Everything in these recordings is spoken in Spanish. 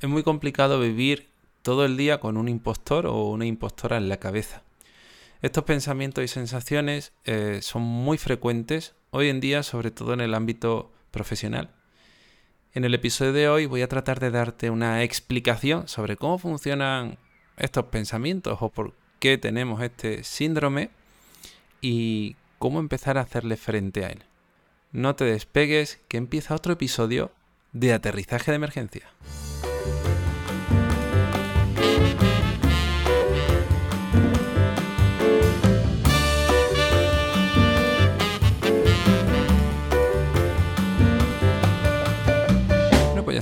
es muy complicado vivir todo el día con un impostor o una impostora en la cabeza. Estos pensamientos y sensaciones eh, son muy frecuentes hoy en día, sobre todo en el ámbito profesional. En el episodio de hoy voy a tratar de darte una explicación sobre cómo funcionan estos pensamientos o por qué tenemos este síndrome y cómo empezar a hacerle frente a él. No te despegues, que empieza otro episodio de aterrizaje de emergencia.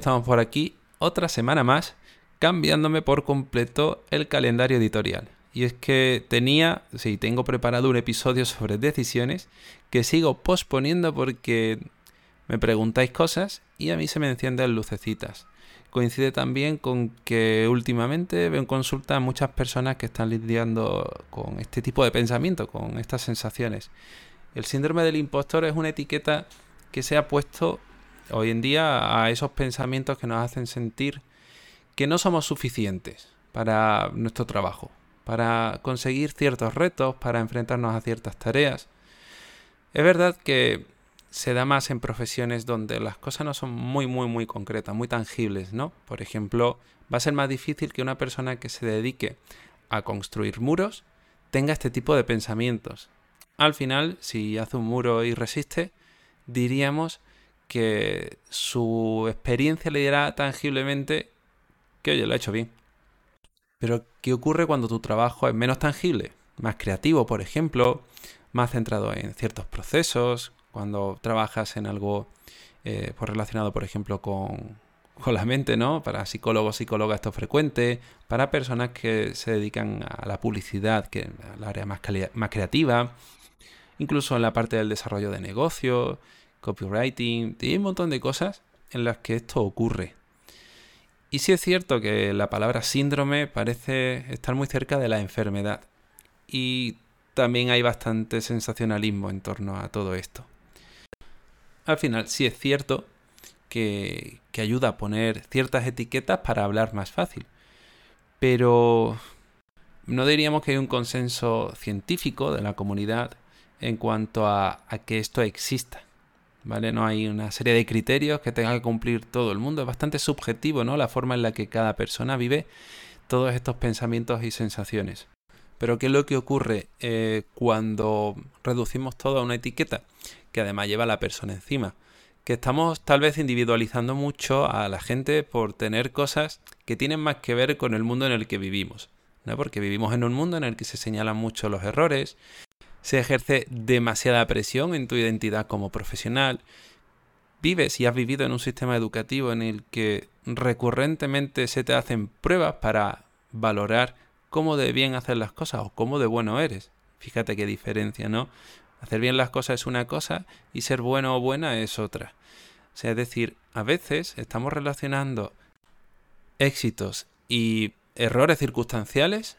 Estamos por aquí, otra semana más, cambiándome por completo el calendario editorial. Y es que tenía, sí, tengo preparado un episodio sobre decisiones que sigo posponiendo porque me preguntáis cosas y a mí se me encienden lucecitas. Coincide también con que últimamente veo en consulta a muchas personas que están lidiando con este tipo de pensamiento, con estas sensaciones. El síndrome del impostor es una etiqueta que se ha puesto hoy en día a esos pensamientos que nos hacen sentir que no somos suficientes para nuestro trabajo, para conseguir ciertos retos, para enfrentarnos a ciertas tareas. Es verdad que se da más en profesiones donde las cosas no son muy, muy, muy concretas, muy tangibles, ¿no? Por ejemplo, va a ser más difícil que una persona que se dedique a construir muros tenga este tipo de pensamientos. Al final, si hace un muro y resiste, diríamos que su experiencia le dirá tangiblemente que, oye, lo ha hecho bien. Pero, ¿qué ocurre cuando tu trabajo es menos tangible? Más creativo, por ejemplo, más centrado en ciertos procesos, cuando trabajas en algo eh, pues relacionado, por ejemplo, con, la mente, ¿no? Para psicólogos, psicólogas esto es frecuente, para personas que se dedican a la publicidad, que es el área más, más creativa, incluso en la parte del desarrollo de negocios, copywriting, hay un montón de cosas en las que esto ocurre. Y sí es cierto que la palabra síndrome parece estar muy cerca de la enfermedad. Y también hay bastante sensacionalismo en torno a todo esto. Al final sí es cierto que, que ayuda a poner ciertas etiquetas para hablar más fácil. Pero no diríamos que hay un consenso científico de la comunidad en cuanto a, a que esto exista. ¿Vale? No hay una serie de criterios que tenga que cumplir todo el mundo. Es bastante subjetivo, ¿no? La forma en la que cada persona vive todos estos pensamientos y sensaciones. Pero ¿qué es lo que ocurre eh, cuando reducimos todo a una etiqueta que además lleva a la persona encima? Que estamos tal vez individualizando mucho a la gente por tener cosas que tienen más que ver con el mundo en el que vivimos. ¿no? Porque vivimos en un mundo en el que se señalan mucho los errores, se ejerce demasiada presión en tu identidad como profesional. Vives y has vivido en un sistema educativo en el que recurrentemente se te hacen pruebas para valorar cómo de bien hacer las cosas o cómo de bueno eres. Fíjate qué diferencia, ¿no? Hacer bien las cosas es una cosa y ser bueno o buena es otra. Sea, es decir, a veces estamos relacionando éxitos y errores circunstanciales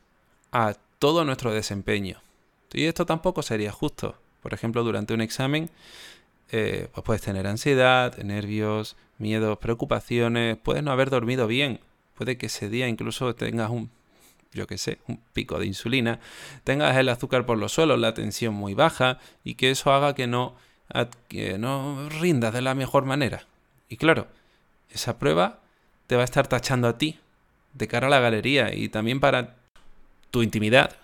a todo nuestro desempeño. Y esto tampoco sería justo. Por ejemplo, durante un examen, eh, pues puedes tener ansiedad, nervios, miedos, preocupaciones, puedes no haber dormido bien. Puede que ese día incluso tengas un, yo qué sé, un pico de insulina, tengas el azúcar por los suelos, la tensión muy baja y que eso haga que no, que no rindas de la mejor manera. Y claro, esa prueba te va a estar tachando a ti de cara a la galería y también para tu intimidad,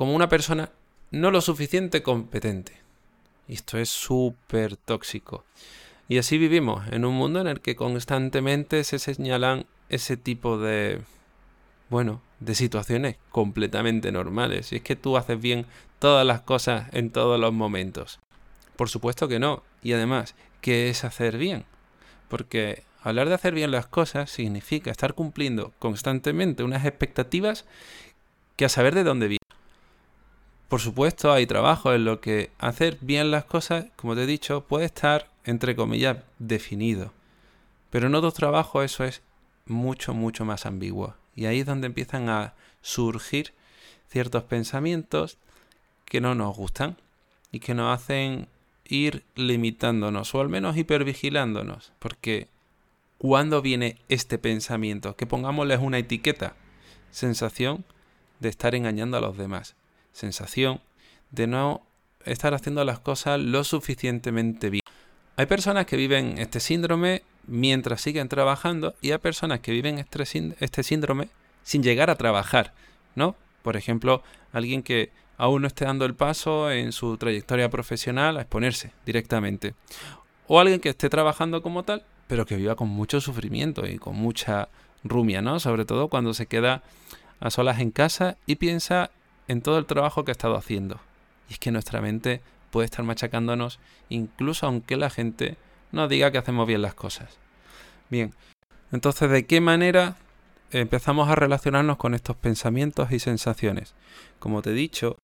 como una persona no lo suficiente competente. Y esto es súper tóxico. Y así vivimos en un mundo en el que constantemente se señalan ese tipo de, bueno, de situaciones completamente normales. Y es que tú haces bien todas las cosas en todos los momentos. Por supuesto que no. Y además, ¿qué es hacer bien? Porque hablar de hacer bien las cosas significa estar cumpliendo constantemente unas expectativas que a saber de dónde vienen. Por supuesto, hay trabajo en lo que hacer bien las cosas, como te he dicho, puede estar, entre comillas, definido. Pero en otros trabajos eso es mucho, mucho más ambiguo. Y ahí es donde empiezan a surgir ciertos pensamientos que no nos gustan y que nos hacen ir limitándonos o al menos hipervigilándonos. Porque ¿Cuándo viene este pensamiento? Que pongámosles una etiqueta. Sensación de estar engañando a los demás. Sensación de no estar haciendo las cosas lo suficientemente bien. Hay personas que viven este síndrome mientras siguen trabajando y hay personas que viven este, este síndrome sin llegar a trabajar, ¿no? Por ejemplo, alguien que aún no esté dando el paso en su trayectoria profesional a exponerse directamente. O alguien que esté trabajando como tal, pero que viva con mucho sufrimiento y con mucha rumia, ¿no? Sobre todo cuando se queda a solas en casa y piensa en todo el trabajo que ha estado haciendo. Y es que nuestra mente puede estar machacándonos incluso aunque la gente nos diga que hacemos bien las cosas. Bien, entonces, ¿de qué manera empezamos a relacionarnos con estos pensamientos y sensaciones? Como te he dicho,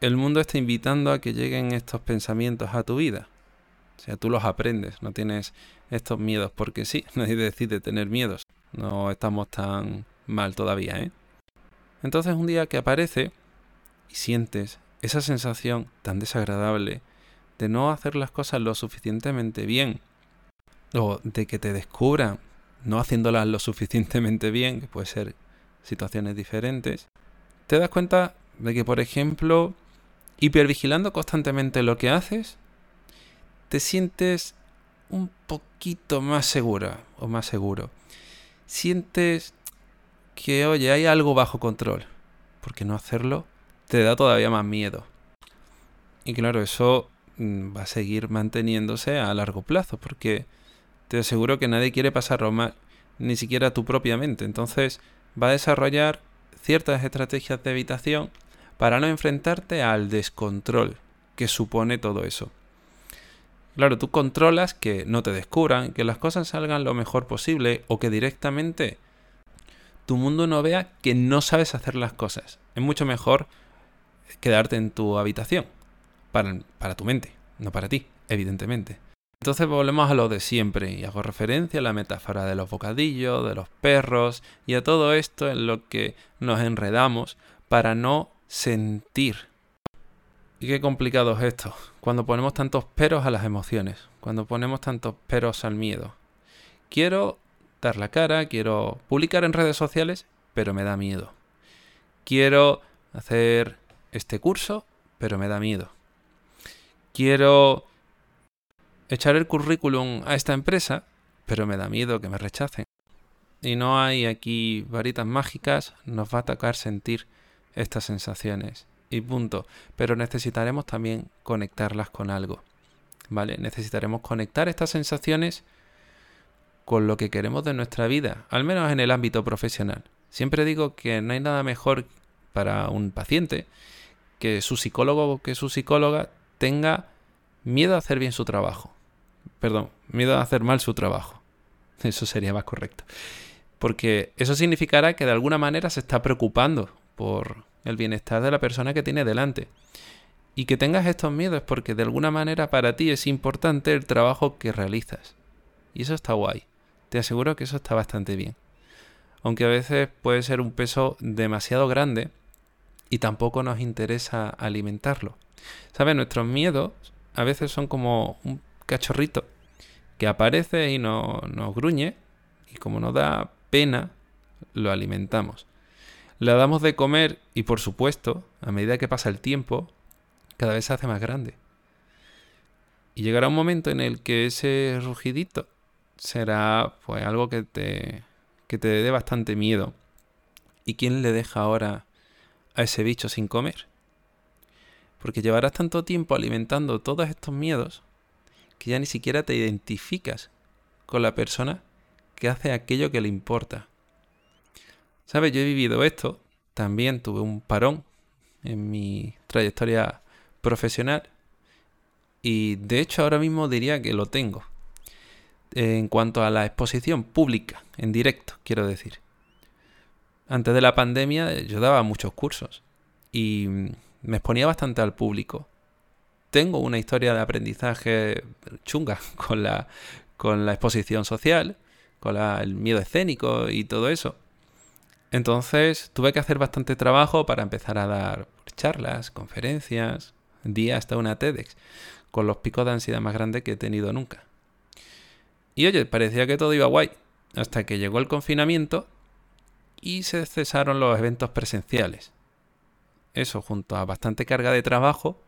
el mundo está invitando a que lleguen estos pensamientos a tu vida. O sea, tú los aprendes, no tienes estos miedos, porque sí, nadie decide tener miedos. No estamos tan mal todavía, ¿eh? Entonces un día que aparece y sientes esa sensación tan desagradable de no hacer las cosas lo suficientemente bien, o de que te descubran no haciéndolas lo suficientemente bien, que puede ser situaciones diferentes, te das cuenta de que, por ejemplo, hipervigilando constantemente lo que haces, te sientes un poquito más segura o más seguro. Sientes que, oye, hay algo bajo control. Porque no hacerlo te da todavía más miedo. Y claro, eso mm, va a seguir manteniéndose a largo plazo, porque te aseguro que nadie quiere pasarlo mal, ni siquiera tú propiamente. Entonces, va a desarrollar ciertas estrategias de evitación para no enfrentarte al descontrol que supone todo eso. Claro, tú controlas que no te descubran, que las cosas salgan lo mejor posible o que directamente tu mundo no vea que no sabes hacer las cosas. Es mucho mejor quedarte en tu habitación, para, para tu mente, no para ti, evidentemente. Entonces volvemos a lo de siempre y hago referencia a la metáfora de los bocadillos, de los perros y a todo esto en lo que nos enredamos para no sentir y qué complicado es esto, cuando ponemos tantos peros a las emociones, cuando ponemos tantos peros al miedo. Quiero dar la cara, quiero publicar en redes sociales, pero me da miedo. Quiero hacer este curso, pero me da miedo. Quiero echar el currículum a esta empresa, pero me da miedo que me rechacen. Y no hay aquí varitas mágicas, nos va a tocar sentir estas sensaciones y punto. Pero necesitaremos también conectarlas con algo. ¿Vale? Necesitaremos conectar estas sensaciones con lo que queremos de nuestra vida, al menos en el ámbito profesional. Siempre digo que no hay nada mejor para un paciente que su psicólogo o que su psicóloga tenga miedo a hacer bien su trabajo. Perdón, miedo a hacer mal su trabajo. Eso sería más correcto. Porque eso significará que de alguna manera se está preocupando por el bienestar de la persona que tiene delante. Y que tengas estos miedos porque de alguna manera para ti es importante el trabajo que realizas. Y eso está guay. Te aseguro que eso está bastante bien. Aunque a veces puede ser un peso demasiado grande y tampoco nos interesa alimentarlo. ¿Sabes? Nuestros miedos a veces son como un cachorrito que aparece y nos gruñe y como nos da pena, lo alimentamos. Le damos de comer y por supuesto, a medida que pasa el tiempo, cada vez se hace más grande. Y llegará un momento en el que ese rugidito será pues algo que te, que te dé bastante miedo. ¿Y quién le deja ahora a ese bicho sin comer? Porque llevarás tanto tiempo alimentando todos estos miedos que ya ni siquiera te identificas con la persona que hace aquello que le importa. ¿Sabes? Yo he vivido esto. También tuve un parón en mi trayectoria profesional. Y de hecho ahora mismo diría que lo tengo. En cuanto a la exposición pública, en directo, quiero decir. Antes de la pandemia yo daba muchos cursos y me exponía bastante al público. Tengo una historia de aprendizaje chunga con la, con la exposición social, con el miedo escénico y todo eso. Entonces tuve que hacer bastante trabajo para empezar a dar charlas, conferencias, día hasta una TEDx, con los picos de ansiedad más grandes que he tenido nunca. Y oye, parecía que todo iba guay, hasta que llegó el confinamiento y se cesaron los eventos presenciales. Eso, junto a bastante carga de trabajo,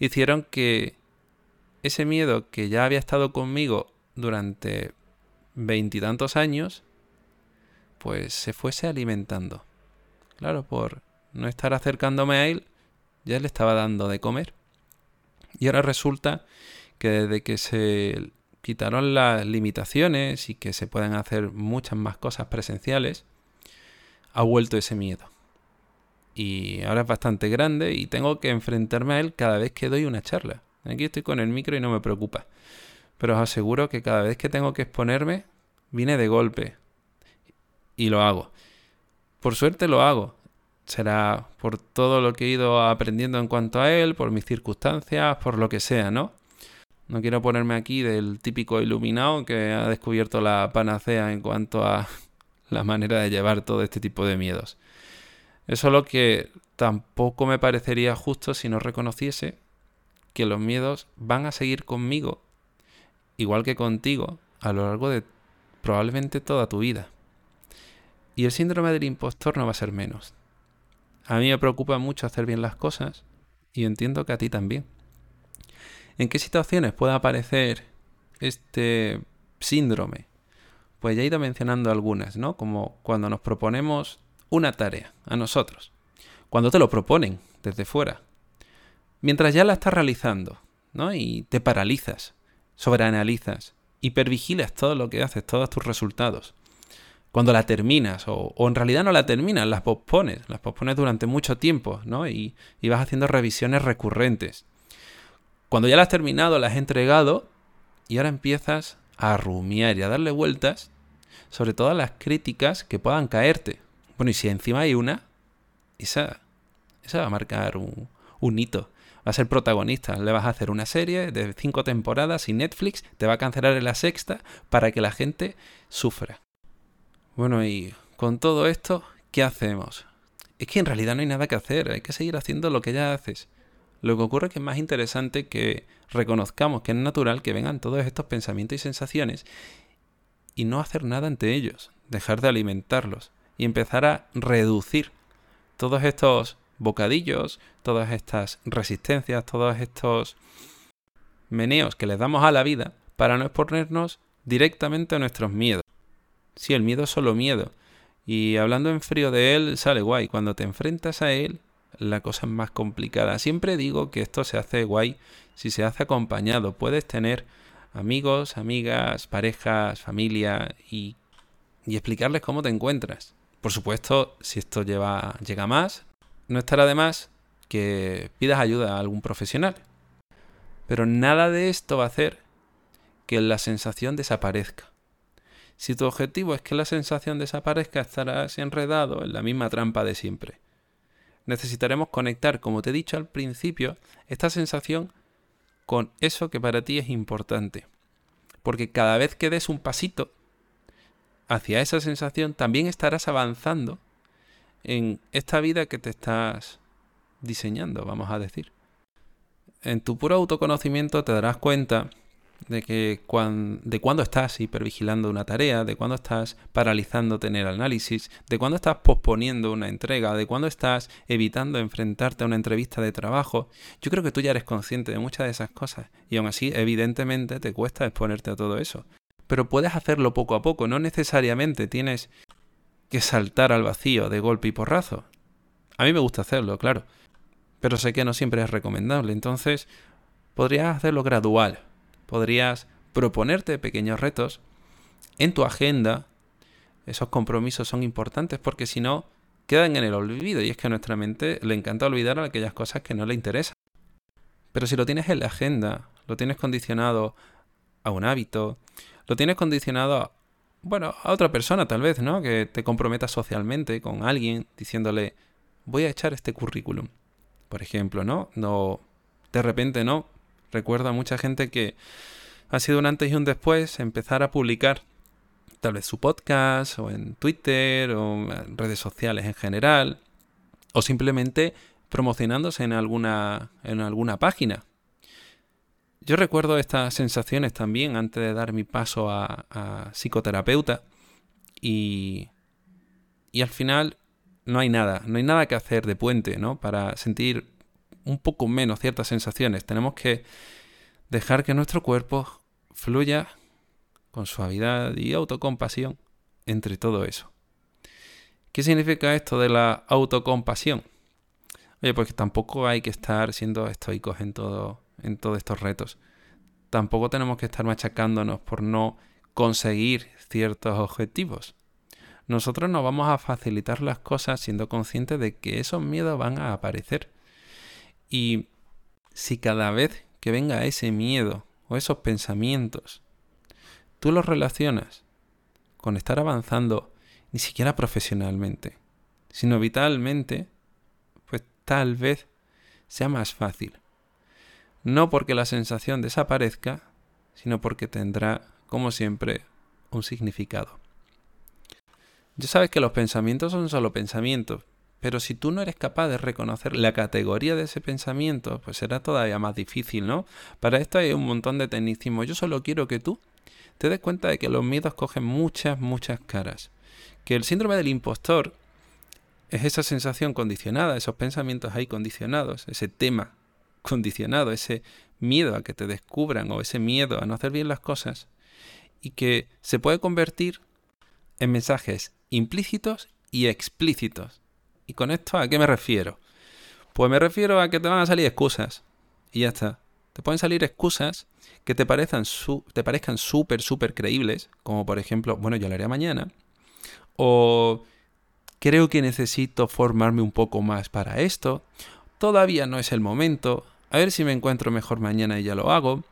hicieron que ese miedo que ya había estado conmigo durante veintitantos años, pues se fuese alimentando. Claro, por no estar acercándome a él, ya le estaba dando de comer. Y ahora resulta que desde que se quitaron las limitaciones y que se pueden hacer muchas más cosas presenciales, ha vuelto ese miedo. Y ahora es bastante grande y tengo que enfrentarme a él cada vez que doy una charla. Aquí estoy con el micro y no me preocupa. Pero os aseguro que cada vez que tengo que exponerme, viene de golpe. Y lo hago. Por suerte lo hago. Será por todo lo que he ido aprendiendo en cuanto a él, por mis circunstancias, por lo que sea, ¿no? No quiero ponerme aquí del típico iluminado que ha descubierto la panacea en cuanto a la manera de llevar todo este tipo de miedos. Es solo que tampoco me parecería justo si no reconociese que los miedos van a seguir conmigo, igual que contigo, a lo largo de probablemente toda tu vida. Y el síndrome del impostor no va a ser menos. A mí me preocupa mucho hacer bien las cosas y entiendo que a ti también. ¿En qué situaciones puede aparecer este síndrome? Pues ya he ido mencionando algunas, ¿no? Como cuando nos proponemos una tarea a nosotros. Cuando te lo proponen desde fuera. Mientras ya la estás realizando, ¿no? Y te paralizas, sobreanalizas, hipervigilas todo lo que haces, todos tus resultados. Cuando la terminas, o, en realidad no la terminas, las pospones, las pospones durante mucho tiempo, ¿no? Y, y vas haciendo revisiones recurrentes. Cuando ya la has terminado, la has entregado, y ahora empiezas a rumiar y a darle vueltas sobre todas las críticas que puedan caerte. Bueno, y si encima hay una, esa, esa va a marcar un, un hito va a ser protagonista. Le vas a hacer una serie de cinco temporadas y Netflix te va a cancelar en la sexta para que la gente sufra. Bueno, y con todo esto, ¿qué hacemos? Es que en realidad no hay nada que hacer, hay que seguir haciendo lo que ya haces. Lo que ocurre es que es más interesante que reconozcamos que es natural que vengan todos estos pensamientos y sensaciones y no hacer nada ante ellos, dejar de alimentarlos y empezar a reducir todos estos bocadillos, todas estas resistencias, todos estos meneos que les damos a la vida para no exponernos directamente a nuestros miedos. Si el miedo es solo miedo. Y hablando en frío de él, sale guay. Cuando te enfrentas a él, la cosa es más complicada. Siempre digo que esto se hace guay si se hace acompañado. Puedes tener amigos, amigas, parejas, familia y, y explicarles cómo te encuentras. Por supuesto, si esto lleva, llega más, no estará de más que pidas ayuda a algún profesional. Pero nada de esto va a hacer que la sensación desaparezca. Si tu objetivo es que la sensación desaparezca, estarás enredado en la misma trampa de siempre. Necesitaremos conectar, como te he dicho al principio, esta sensación con eso que para ti es importante. Porque cada vez que des un pasito hacia esa sensación, también estarás avanzando en esta vida que te estás diseñando, vamos a decir. En tu puro autoconocimiento te darás cuenta de que de cuándo estás hipervigilando una tarea, de cuándo estás paralizando tener análisis, de cuándo estás posponiendo una entrega, de cuándo estás evitando enfrentarte a una entrevista de trabajo. Yo creo que tú ya eres consciente de muchas de esas cosas y aún así evidentemente te cuesta exponerte a todo eso. Pero puedes hacerlo poco a poco, no necesariamente tienes que saltar al vacío de golpe y porrazo. A mí me gusta hacerlo, claro, pero sé que no siempre es recomendable, entonces podrías hacerlo gradual, podrías proponerte pequeños retos en tu agenda. Esos compromisos son importantes porque si no, quedan en el olvido y es que a nuestra mente le encanta olvidar aquellas cosas que no le interesan. Pero si lo tienes en la agenda, lo tienes condicionado a un hábito, lo tienes condicionado a bueno, a otra persona tal vez, ¿no? Que te comprometas socialmente con alguien diciéndole, voy a echar este currículum, por ejemplo, ¿no? No, de repente no. Recuerdo a mucha gente que ha sido un antes y un después empezar a publicar tal vez su podcast o en Twitter o en redes sociales en general o simplemente promocionándose en alguna, en alguna página. Yo recuerdo estas sensaciones también antes de dar mi paso a, psicoterapeuta, y, y al final no hay nada, no hay nada que hacer de puente, ¿no? Para sentir un poco menos ciertas sensaciones. Tenemos que dejar que nuestro cuerpo fluya con suavidad y autocompasión entre todo eso. ¿Qué significa esto de la autocompasión? Oye, pues tampoco hay que estar siendo estoicos en, todo, en todos estos retos. Tampoco tenemos que estar machacándonos por no conseguir ciertos objetivos. Nosotros nos vamos a facilitar las cosas siendo conscientes de que esos miedos van a aparecer. Y si cada vez que venga ese miedo o esos pensamientos, tú los relacionas con estar avanzando ni siquiera profesionalmente, sino vitalmente, pues tal vez sea más fácil. No porque la sensación desaparezca, sino porque tendrá, como siempre, un significado. Ya sabes que los pensamientos son solo pensamientos, pero si tú no eres capaz de reconocer la categoría de ese pensamiento, pues será todavía más difícil, ¿no? Para esto hay un montón de tecnicismo. Yo solo quiero que tú te des cuenta de que los miedos cogen muchas, muchas caras. Que el síndrome del impostor es esa sensación condicionada, esos pensamientos ahí condicionados, ese tema condicionado, ese miedo a que te descubran o ese miedo a no hacer bien las cosas, y que se puede convertir en mensajes implícitos y explícitos. ¿Y con esto a qué me refiero? Pues me refiero a que te van a salir excusas. Y ya está. Te pueden salir excusas que te, parezcan te parezcan súper, súper creíbles, como por ejemplo, bueno, yo lo haré mañana, o creo que necesito formarme un poco más para esto, todavía no es el momento, a ver si me encuentro mejor mañana y ya lo hago,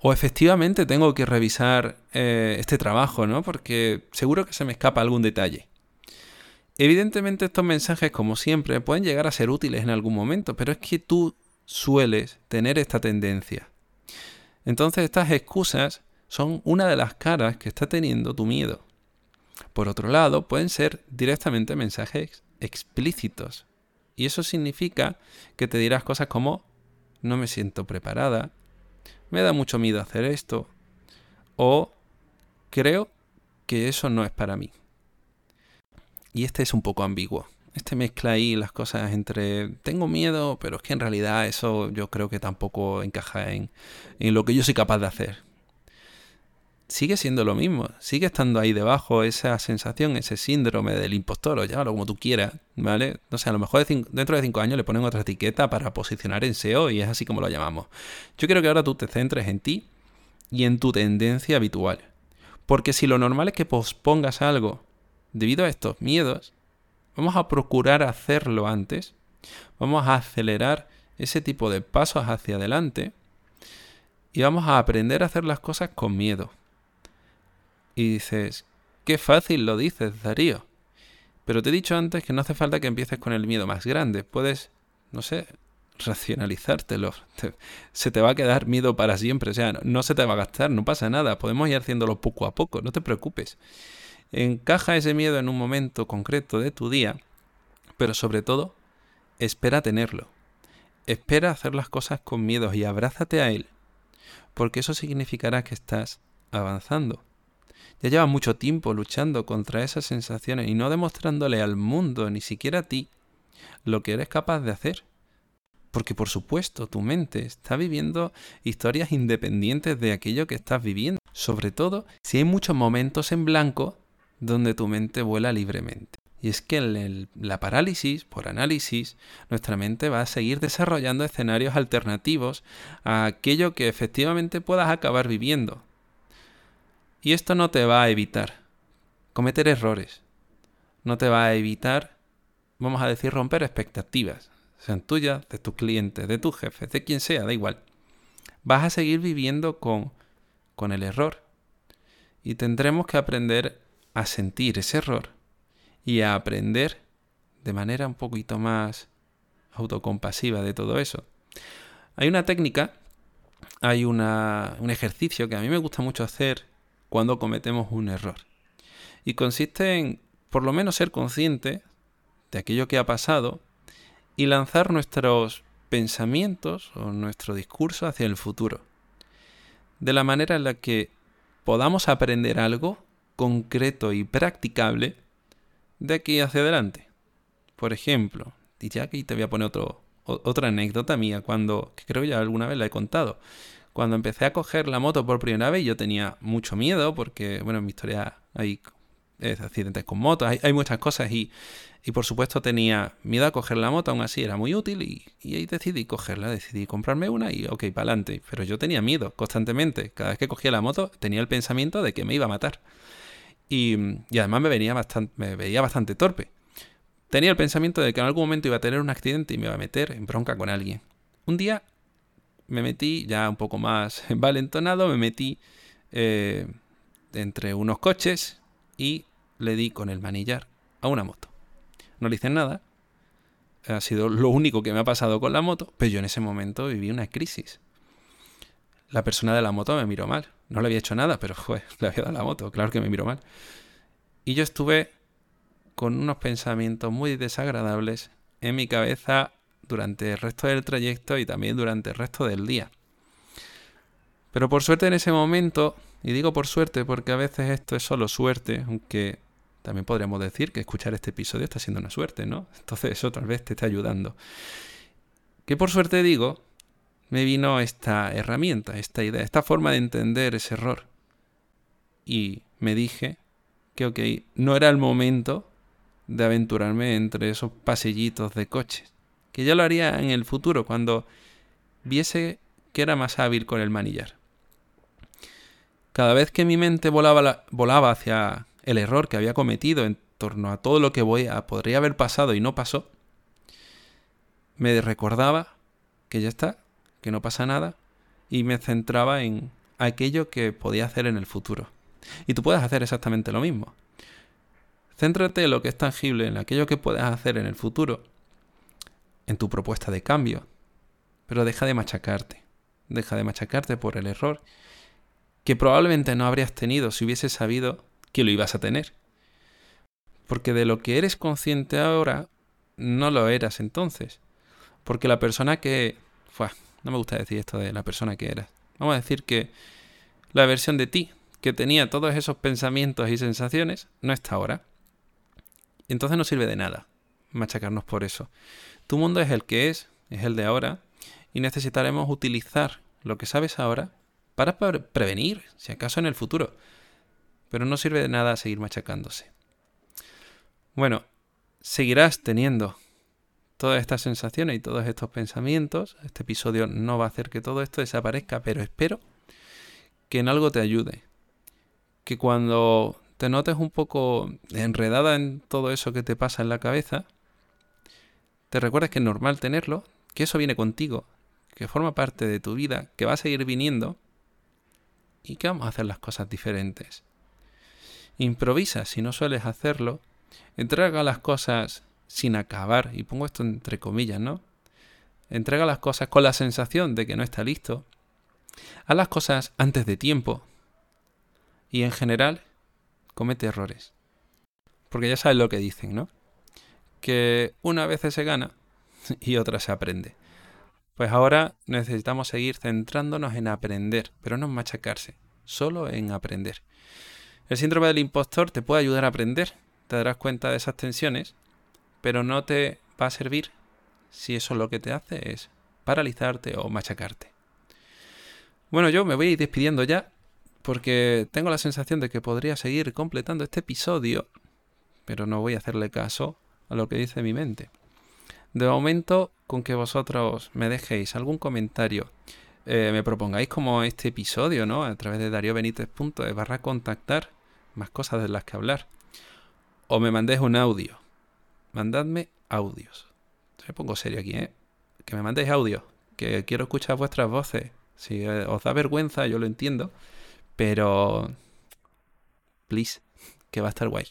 o efectivamente tengo que revisar eh, este trabajo, ¿no? Porque seguro que se me escapa algún detalle. Evidentemente estos mensajes, como siempre, pueden llegar a ser útiles en algún momento, pero es que tú sueles tener esta tendencia. Entonces estas excusas son una de las caras que está teniendo tu miedo. Por otro lado, pueden ser directamente mensajes explícitos. Y eso significa que te dirás cosas como no me siento preparada, me da mucho miedo hacer esto, o creo que eso no es para mí. Y este es un poco ambiguo. Este mezcla ahí las cosas entre tengo miedo, pero es que en realidad eso yo creo que tampoco encaja en, en lo que yo soy capaz de hacer. Sigue siendo lo mismo, sigue estando ahí debajo esa sensación, ese síndrome del impostor, o llámalo como tú quieras, ¿vale? No sé, a lo mejor dentro de cinco años le ponen otra etiqueta para posicionar en SEO y es así como lo llamamos. Yo quiero que ahora tú te centres en ti y en tu tendencia habitual. Porque si lo normal es que pospongas algo debido a estos miedos, vamos a procurar hacerlo antes, vamos a acelerar ese tipo de pasos hacia adelante y vamos a aprender a hacer las cosas con miedo. Y dices, qué fácil lo dices, Darío. Pero te he dicho antes que no hace falta que empieces con el miedo más grande. Puedes, no sé, racionalizártelo. se te va a quedar miedo para siempre. O sea, no se te va a gastar, no pasa nada. Podemos ir haciéndolo poco a poco, no te preocupes. Encaja ese miedo en un momento concreto de tu día, pero sobre todo, espera tenerlo. Espera hacer las cosas con miedo y abrázate a él, porque eso significará que estás avanzando. Ya llevas mucho tiempo luchando contra esas sensaciones y no demostrándole al mundo, ni siquiera a ti, lo que eres capaz de hacer. Porque por supuesto tu mente está viviendo historias independientes de aquello que estás viviendo. Sobre todo si hay muchos momentos en blanco donde tu mente vuela libremente. Y es que en la parálisis, por análisis, nuestra mente va a seguir desarrollando escenarios alternativos a aquello que efectivamente puedas acabar viviendo. Y esto no te va a evitar cometer errores. No te va a evitar, vamos a decir, romper expectativas, sean tuyas, de tus clientes, de tus jefes, de quien sea, da igual. Vas a seguir viviendo con, con el error. Y tendremos que aprender a sentir ese error y a aprender de manera un poquito más autocompasiva de todo eso. Hay una técnica, hay una, un ejercicio que a mí me gusta mucho hacer cuando cometemos un error. Y consiste en, por lo menos, ser consciente de aquello que ha pasado y lanzar nuestros pensamientos o nuestro discurso hacia el futuro. De la manera en la que podamos aprender algo concreto y practicable de aquí hacia adelante. Por ejemplo, y ya aquí te voy a poner otro, otra anécdota mía, cuando, que creo ya alguna vez la he contado. Cuando empecé a coger la moto por primera vez, yo tenía mucho miedo, porque, bueno, en mi historia hay accidentes con motos, hay, muchas cosas y, y, por supuesto tenía miedo a coger la moto, aún así era muy útil y, y ahí decidí cogerla, decidí comprarme una y ok, para adelante. Pero yo tenía miedo constantemente, cada vez que cogía la moto tenía el pensamiento de que me iba a matar. Y, además me, venía bastante, me veía bastante torpe. Tenía el pensamiento de que en algún momento iba a tener un accidente y me iba a meter en bronca con alguien. Un día me metí, ya un poco más valentonado, me metí eh, entre unos coches y le di con el manillar a una moto. No le hice nada, ha sido lo único que me ha pasado con la moto, pero yo en ese momento viví una crisis. La persona de la moto me miró mal. No le había hecho nada, pero le había dado la moto, claro que me miró mal. Y yo estuve con unos pensamientos muy desagradables en mi cabeza durante el resto del trayecto y también durante el resto del día. Pero por suerte en ese momento, y digo por suerte porque a veces esto es solo suerte, aunque también podríamos decir que escuchar este episodio está siendo una suerte, ¿no? Entonces eso tal vez te está ayudando. Que por suerte digo, me vino esta herramienta, esta idea, esta forma de entender ese error. Y me dije que, ok, no era el momento de aventurarme entre esos pasillitos de coches. Que ya lo haría en el futuro, cuando viese que era más hábil con el manillar. Cada vez que mi mente volaba, volaba hacia el error que había cometido en torno a todo lo que podría haber pasado y no pasó, me recordaba que ya está, que no pasa nada, y me centraba en aquello que podía hacer en el futuro. Y tú puedes hacer exactamente lo mismo. Céntrate en lo que es tangible, en aquello que puedes hacer en el futuro, en tu propuesta de cambio, pero deja de machacarte, deja de machacarte por el error que probablemente no habrías tenido si hubieses sabido que lo ibas a tener. Porque de lo que eres consciente ahora, no lo eras entonces. Porque la persona que... no me gusta decir esto de la persona que eras. Vamos a decir que la versión de ti que tenía todos esos pensamientos y sensaciones no está ahora. Entonces no sirve de nada machacarnos por eso. Tu mundo es el que es, es el de ahora, y necesitaremos utilizar lo que sabes ahora para prevenir, si acaso en el futuro. Pero no sirve de nada seguir machacándose. Bueno, seguirás teniendo todas estas sensaciones y todos estos pensamientos. Este episodio no va a hacer que todo esto desaparezca, pero espero que en algo te ayude. Que cuando te notes un poco enredada en todo eso que te pasa en la cabeza, te recuerdes que es normal tenerlo, que eso viene contigo, que forma parte de tu vida, que va a seguir viniendo y que vamos a hacer las cosas diferentes. Improvisa si no sueles hacerlo, entrega las cosas sin acabar, y pongo esto entre comillas, ¿no? Entrega las cosas con la sensación de que no está listo. Haz las cosas antes de tiempo. Y en general, comete errores. Porque ya sabes lo que dicen, ¿no? Que una vez se gana y otra se aprende. Pues ahora necesitamos seguir centrándonos en aprender, pero no en machacarse, solo en aprender. El síndrome del impostor te puede ayudar a aprender, te darás cuenta de esas tensiones, pero no te va a servir si eso lo que te hace es paralizarte o machacarte. Bueno, yo me voy a ir despidiendo ya porque tengo la sensación de que podría seguir completando este episodio, pero no voy a hacerle caso a lo que dice mi mente. De momento, con que vosotros me dejéis algún comentario, eh, me propongáis como este episodio, ¿no? A través de dariobenitez.es barra contactar, más cosas de las que hablar. O me mandéis un audio. Mandadme audios. Me pongo serio aquí, ¿eh? Que me mandéis audio. Que quiero escuchar vuestras voces. Si eh, os da vergüenza, yo lo entiendo. Pero... Please, que va a estar guay.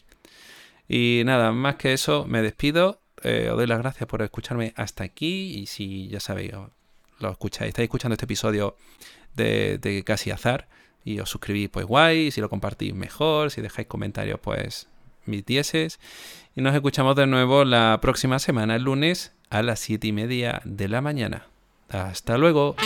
Y nada, más que eso, me despido. Eh, os doy las gracias por escucharme hasta aquí. Y si ya sabéis, lo escucháis, estáis escuchando este episodio de, de casi azar y os suscribís, pues guay. Si lo compartís, mejor. Si dejáis comentarios, pues mis dieces. Y nos escuchamos de nuevo la próxima semana, el lunes, a las siete y media de la mañana. Hasta luego.